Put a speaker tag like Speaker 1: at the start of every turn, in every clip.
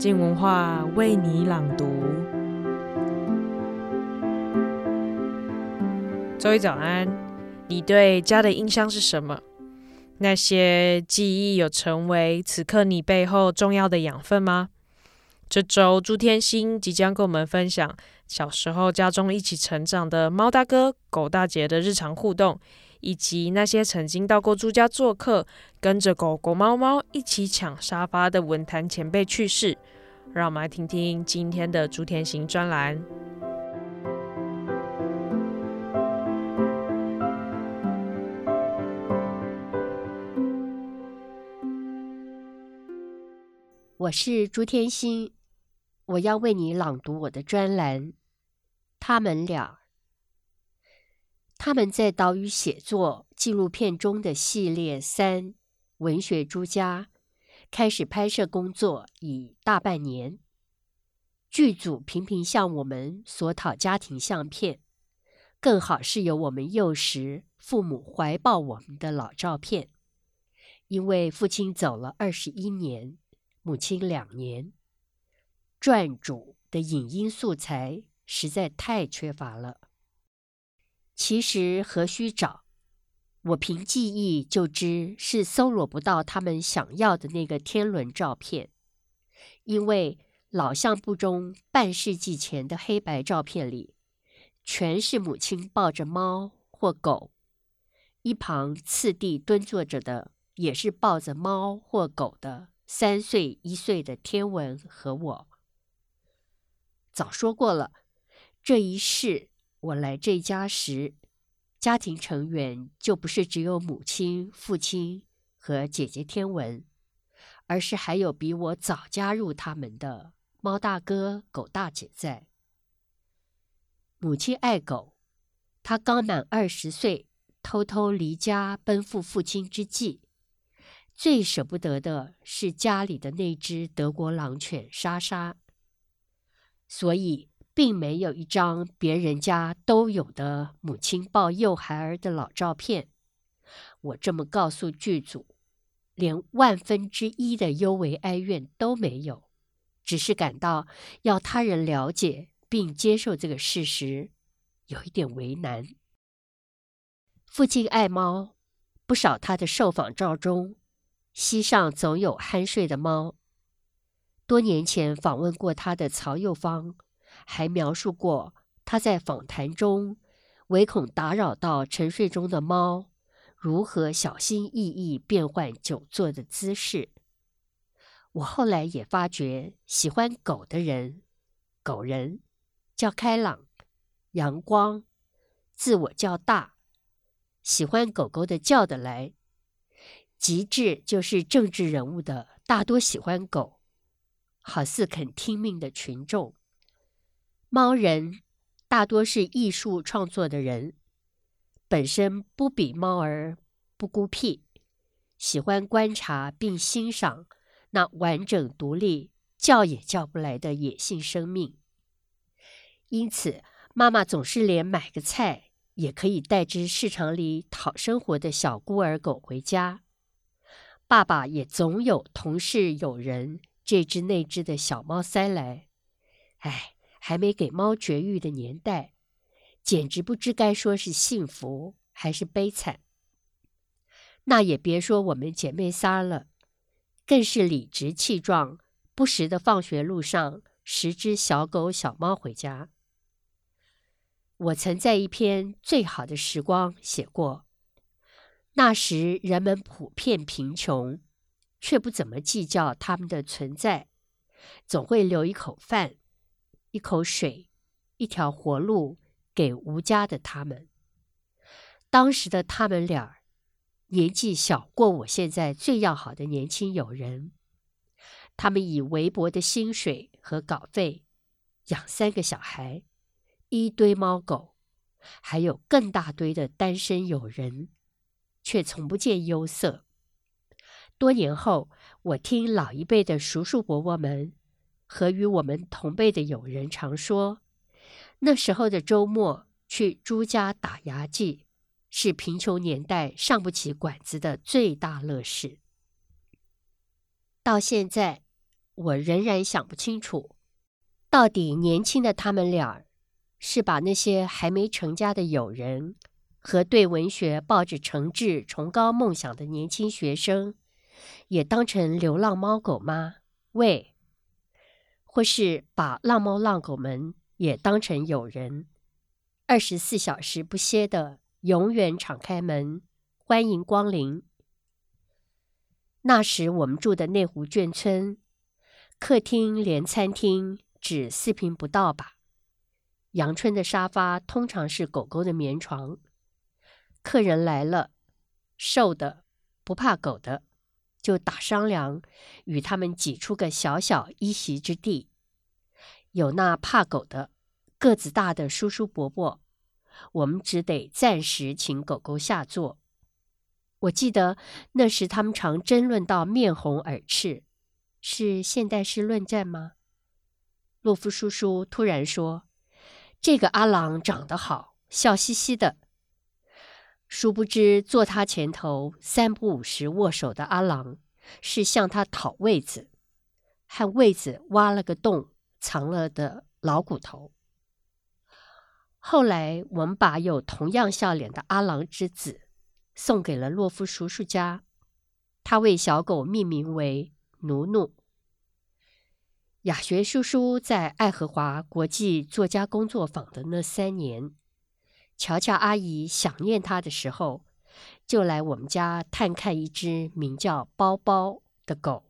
Speaker 1: 静文化为你朗读。周一早安，你对家的印象是什么？那些记忆有成为此刻你背后重要的养分吗？这周朱天心即将跟我们分享小时候家中一起成长的猫大哥、狗大姐的日常互动。以及那些曾经到过朱家做客，跟着狗狗、猫猫一起抢沙发的文坛前辈趣事，让我们来听听今天的朱天心专栏。
Speaker 2: 我是朱天心，我要为你朗读我的专栏。他们俩。他们在岛屿写作纪录片中的系列三《文学朱家》开始拍摄工作已大半年，剧组频频向我们索讨家庭相片，更好是有我们幼时父母怀抱我们的老照片，因为父亲走了二十一年，母亲两年，撰主的影音素材实在太缺乏了。其实何须找？我凭记忆就知是搜罗不到他们想要的那个天伦照片，因为老相簿中半世纪前的黑白照片里，全是母亲抱着猫或狗，一旁次第蹲坐着的也是抱着猫或狗的三岁一岁的天文和我。早说过了，这一世。我来这家时，家庭成员就不是只有母亲、父亲和姐姐天文，而是还有比我早加入他们的猫大哥、狗大姐在。母亲爱狗，她刚满二十岁，偷偷离家奔赴父亲之际，最舍不得的是家里的那只德国狼犬莎莎，所以。并没有一张别人家都有的母亲抱幼孩儿的老照片。我这么告诉剧组，连万分之一的幽微哀怨都没有，只是感到要他人了解并接受这个事实，有一点为难。父亲爱猫，不少他的受访照中，膝上总有酣睡的猫。多年前访问过他的曹幼芳。还描述过他在访谈中，唯恐打扰到沉睡中的猫，如何小心翼翼变换久坐的姿势。我后来也发觉，喜欢狗的人，狗人较开朗、阳光，自我较大，喜欢狗狗的叫得来。极致就是政治人物的，大多喜欢狗，好似肯听命的群众。猫人大多是艺术创作的人，本身不比猫儿不孤僻，喜欢观察并欣赏那完整独立、叫也叫不来的野性生命。因此，妈妈总是连买个菜也可以带只市场里讨生活的小孤儿狗回家。爸爸也总有同事友人这只那只的小猫塞来。哎。还没给猫绝育的年代，简直不知该说是幸福还是悲惨。那也别说我们姐妹仨了，更是理直气壮，不时的放学路上拾只小狗小猫回家。我曾在一篇《最好的时光》写过，那时人们普遍贫穷，却不怎么计较他们的存在，总会留一口饭。一口水，一条活路给无家的他们。当时的他们俩，年纪小过我现在最要好的年轻友人。他们以微薄的薪水和稿费养三个小孩，一堆猫狗，还有更大堆的单身友人，却从不见忧色。多年后，我听老一辈的叔叔伯伯们。和与我们同辈的友人常说，那时候的周末去朱家打牙祭，是贫穷年代上不起馆子的最大乐事。到现在，我仍然想不清楚，到底年轻的他们俩是把那些还没成家的友人和对文学抱着诚挚崇高梦想的年轻学生，也当成流浪猫狗吗？喂，或是把浪猫浪狗们也当成友人，二十四小时不歇的，永远敞开门，欢迎光临。那时我们住的内湖眷村，客厅连餐厅只四坪不到吧。阳春的沙发通常是狗狗的棉床。客人来了，瘦的不怕狗的，就打商量，与他们挤出个小小一席之地。有那怕狗的，个子大的叔叔伯伯，我们只得暂时请狗狗下座。我记得那时他们常争论到面红耳赤，是现代式论战吗？洛夫叔叔突然说：“这个阿郎长得好，笑嘻嘻的。”殊不知坐他前头三不五时握手的阿郎，是向他讨位子，和位子挖了个洞藏了的老骨头。后来我们把有同样笑脸的阿郎之子。送给了洛夫叔叔家，他为小狗命名为努努。雅学叔叔在爱荷华国际作家工作坊的那三年，乔乔阿姨想念他的时候，就来我们家探看一只名叫包包的狗。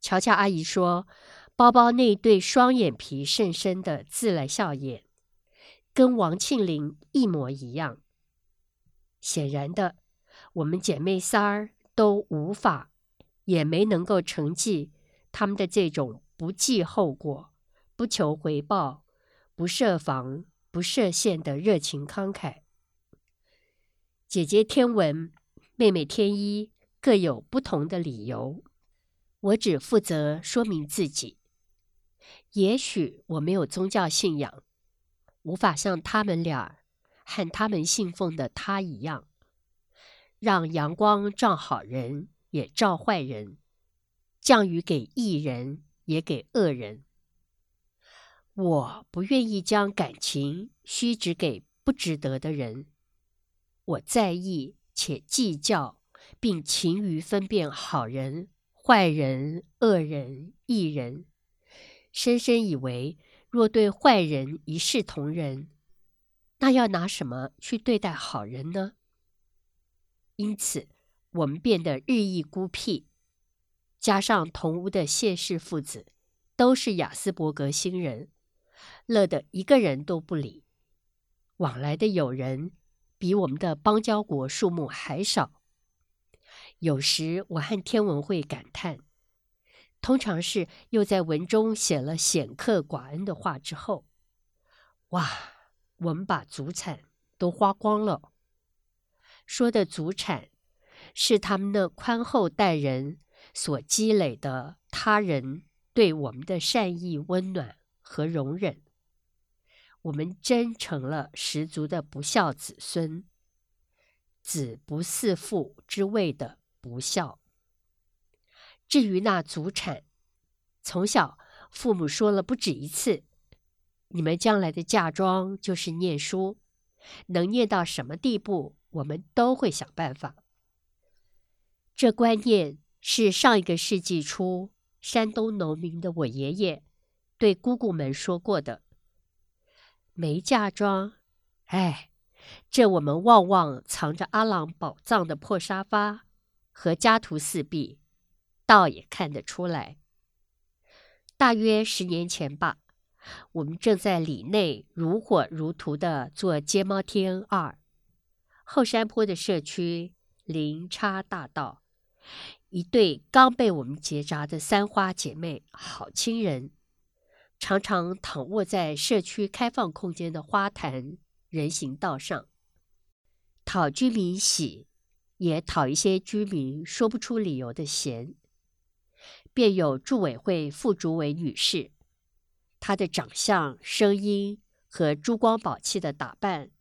Speaker 2: 乔乔阿姨说，包包那对双眼皮甚深的自来笑眼，跟王庆龄一模一样。显然的，我们姐妹仨儿都无法，也没能够承继他们的这种不计后果、不求回报、不设防、不设限的热情慷慨。姐姐天文，妹妹天一，各有不同的理由。我只负责说明自己。也许我没有宗教信仰，无法像他们俩。和他们信奉的他一样，让阳光照好人，也照坏人；降雨给义人，也给恶人。我不愿意将感情虚指给不值得的人。我在意且计较，并勤于分辨好人、坏人、恶人、异人。深深以为，若对坏人一视同仁。那要拿什么去对待好人呢？因此，我们变得日益孤僻。加上同屋的谢氏父子都是亚斯伯格星人，乐得一个人都不理。往来的友人比我们的邦交国数目还少。有时我和天文会感叹，通常是又在文中写了显克寡恩的话之后，哇！我们把祖产都花光了。说的祖产，是他们那宽厚待人所积累的他人对我们的善意、温暖和容忍。我们真成了十足的不孝子孙，子不嗣父之谓的不孝。至于那祖产，从小父母说了不止一次。你们将来的嫁妆就是念书，能念到什么地步，我们都会想办法。这观念是上一个世纪初山东农民的我爷爷对姑姑们说过的。没嫁妆，哎，这我们旺旺藏着阿郎宝藏的破沙发和家徒四壁，倒也看得出来。大约十年前吧。我们正在里内如火如荼的做街猫天二，后山坡的社区林叉大道，一对刚被我们结扎的三花姐妹，好亲人，常常躺卧在社区开放空间的花坛人行道上，讨居民喜，也讨一些居民说不出理由的嫌，便有住委会副主委女士。她的长相、声音和珠光宝气的打扮，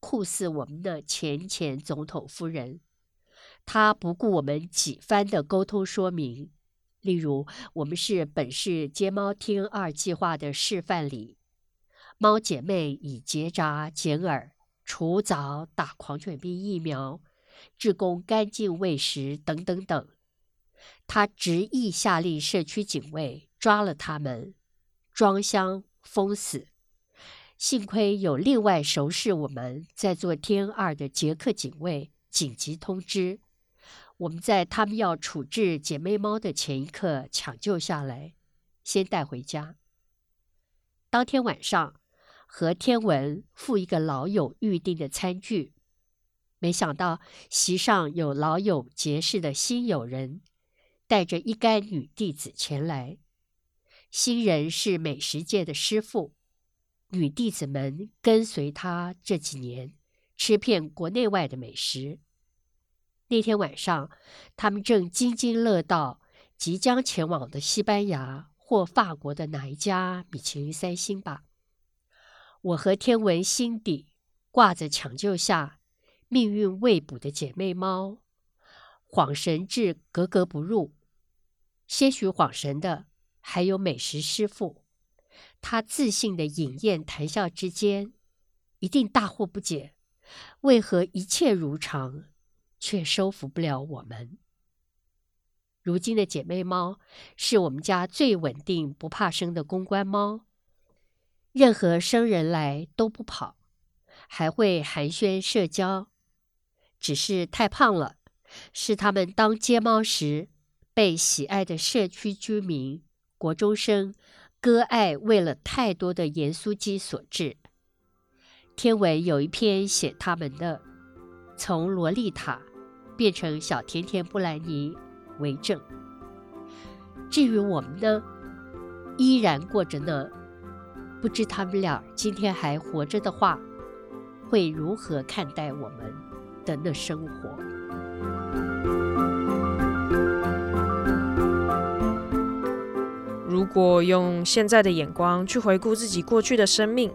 Speaker 2: 酷似我们的前前总统夫人。她不顾我们几番的沟通说明，例如，我们是本市接猫天二计划的示范里，猫姐妹以结扎、剪耳、除蚤、打狂犬病疫苗、志工干净喂食等等等。他执意下令社区警卫抓了他们，装箱封死。幸亏有另外熟识我们在做天二的捷克警卫紧急通知，我们在他们要处置姐妹猫的前一刻抢救下来，先带回家。当天晚上和天文赴一个老友预定的餐具，没想到席上有老友结识的新友人，带着一干女弟子前来。新人是美食界的师傅。女弟子们跟随他这几年，吃遍国内外的美食。那天晚上，他们正津津乐道即将前往的西班牙或法国的哪一家米其林三星吧。我和天文心底挂着抢救下命运未卜的姐妹猫，恍神至格格不入。些许恍神的还有美食师傅。他自信的饮宴谈笑之间，一定大惑不解，为何一切如常，却收服不了我们？如今的姐妹猫是我们家最稳定、不怕生的公关猫，任何生人来都不跑，还会寒暄社交，只是太胖了，是他们当街猫时被喜爱的社区居民、国中生。割爱为了太多的盐酥鸡所致。天文有一篇写他们的，从洛丽塔变成小甜甜布兰妮为证。至于我们呢，依然过着呢，不知他们俩今天还活着的话，会如何看待我们的那生活。
Speaker 1: 如果用现在的眼光去回顾自己过去的生命，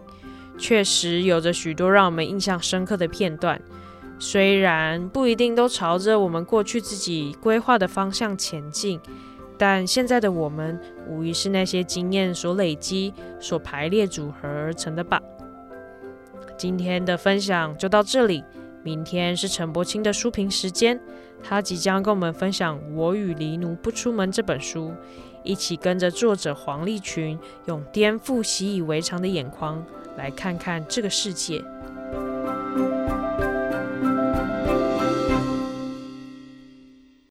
Speaker 1: 确实有着许多让我们印象深刻的片段。虽然不一定都朝着我们过去自己规划的方向前进，但现在的我们无疑是那些经验所累积、所排列组合而成的吧。今天的分享就到这里，明天是陈柏青的书评时间，他即将跟我们分享《我与狸奴不出门》这本书。一起跟着作者黄立群，用颠覆习以为常的眼光来看看这个世界。